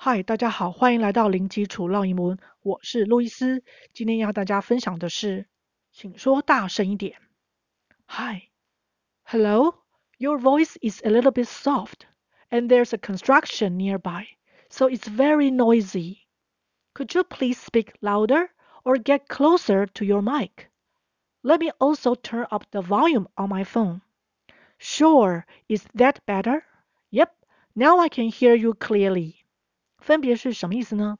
嗨，大家好，欢迎来到零基础绕英文，我是路易斯。今天要和大家分享的是，请说大声一点。Hi, hello, your voice is a little bit soft, and there's a construction nearby, so it's very noisy. Could you please speak louder or get closer to your mic? Let me also turn up the volume on my phone. Sure, is that better? Yep, now I can hear you clearly. 分别是什么意思呢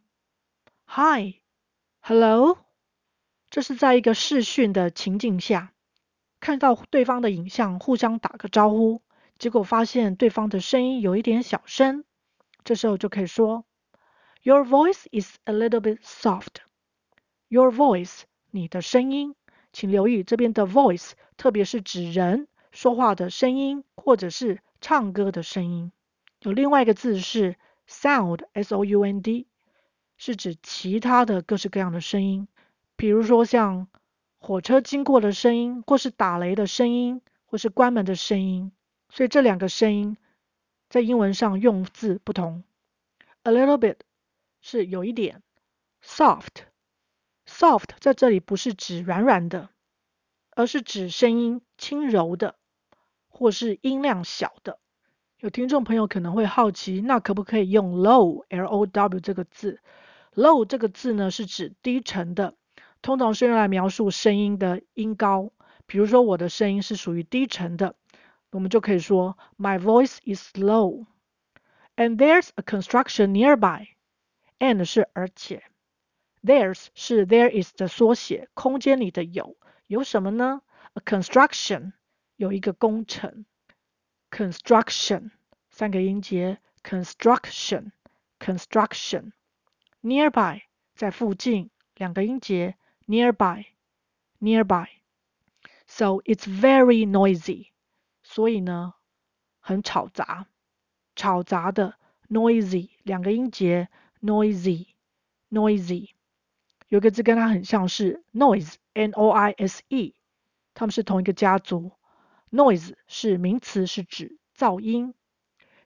？Hi，Hello，这是在一个视讯的情境下，看到对方的影像，互相打个招呼，结果发现对方的声音有一点小声，这时候就可以说，Your voice is a little bit soft. Your voice，你的声音，请留意这边的 voice，特别是指人说话的声音，或者是唱歌的声音。有另外一个字是。Sound, S-O-U-N-D，是指其他的各式各样的声音，比如说像火车经过的声音，或是打雷的声音，或是关门的声音。所以这两个声音在英文上用字不同。A little bit 是有一点，soft，soft 在这里不是指软软的，而是指声音轻柔的，或是音量小的。有听众朋友可能会好奇，那可不可以用 low，L-O-W 这个字？low 这个字呢是指低沉的，通常是用来描述声音的音高。比如说我的声音是属于低沉的，我们就可以说 My voice is low。And there's a construction nearby。And 是而且，there's 是 there is 的缩写，空间里的有，有什么呢？A construction 有一个工程。Construction 三个音节，construction construction nearby 在附近两个音节，nearby nearby so it's very noisy 所以呢很吵杂，吵杂的 noisy 两个音节，noisy noisy 有个字跟它很像是 noise n o i s e 它们是同一个家族。Noise 是名词，是指噪音。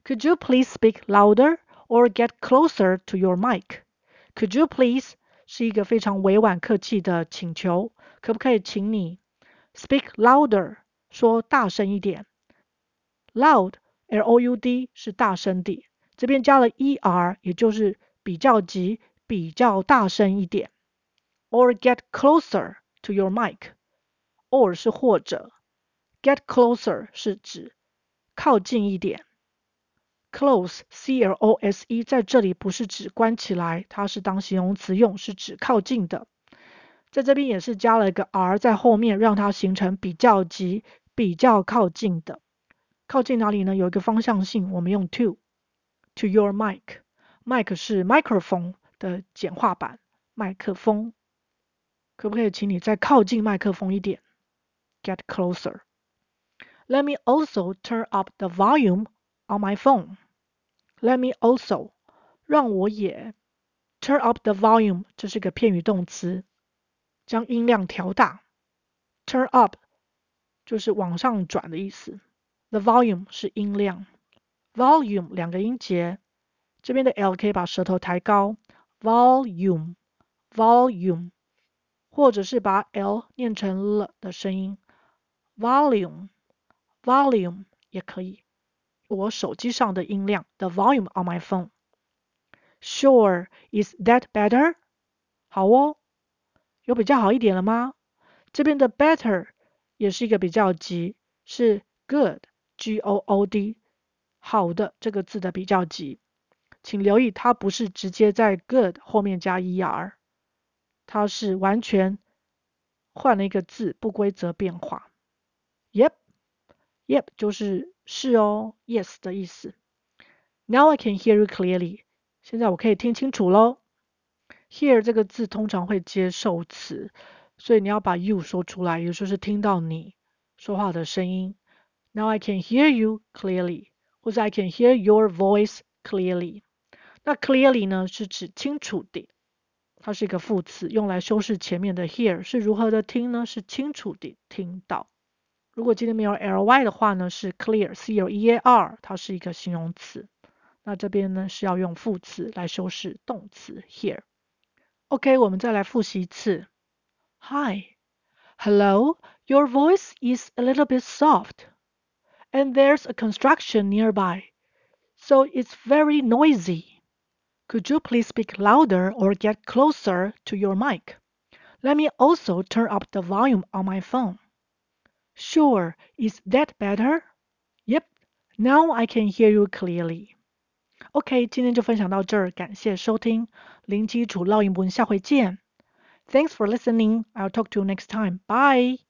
Could you please speak louder or get closer to your mic? Could you please 是一个非常委婉客气的请求，可不可以请你 speak louder 说大声一点？Loud L-O-U-D 是大声的，这边加了 er，也就是比较级，比较大声一点。Or get closer to your mic。Or 是或者。 Get closer 是指靠近一点，close C-L-O-S-E 在这里不是指关起来，它是当形容词用，是指靠近的。在这边也是加了一个 R 在后面，让它形成比较级，比较靠近的。靠近哪里呢？有一个方向性，我们用 to。To your mic，mic 是 microphone 的简化版，麦克风。可不可以请你再靠近麦克风一点？Get closer。Let me also turn up the volume on my phone. Let me also 让我也 turn up the volume 这是个片语动词，将音量调大。Turn up 就是往上转的意思。The volume 是音量。Volume 两个音节，这边的 l 可以把舌头抬高。Volume volume 或者是把 l 念成了的声音。Volume Volume 也可以，我手机上的音量，the volume on my phone。Sure, is that better? 好哦，有比较好一点了吗？这边的 better 也是一个比较级，是 good, G-O-O-D，好的这个字的比较级。请留意，它不是直接在 good 后面加 er，它是完全换了一个字，不规则变化。Yep。Yep，就是是哦，yes 的意思。Now I can hear you clearly。现在我可以听清楚喽。Hear 这个字通常会接受词，所以你要把 you 说出来，也就是听到你说话的声音。Now I can hear you clearly，或者 I can hear your voice clearly。那 clearly 呢，是指清楚地，它是一个副词，用来修饰前面的 hear。是如何的听呢？是清楚地听到。如果今天没有 ly 的话呢，是 clear，c-l-e-a-r，它是一个形容词。 那这边呢是要用副词来修饰动词 here。OK，我们再来复习一次。Hi，Hello。Your voice is a little bit soft, and there's a construction nearby, so it's very noisy. Could you please speak louder or get closer to your mic? Let me also turn up the volume on my phone. Sure, is that better? Yep, now I can hear you clearly. OK，今天就分享到这儿，感谢收听零基础烙英文，下回见。Thanks for listening. I'll talk to you next time. Bye.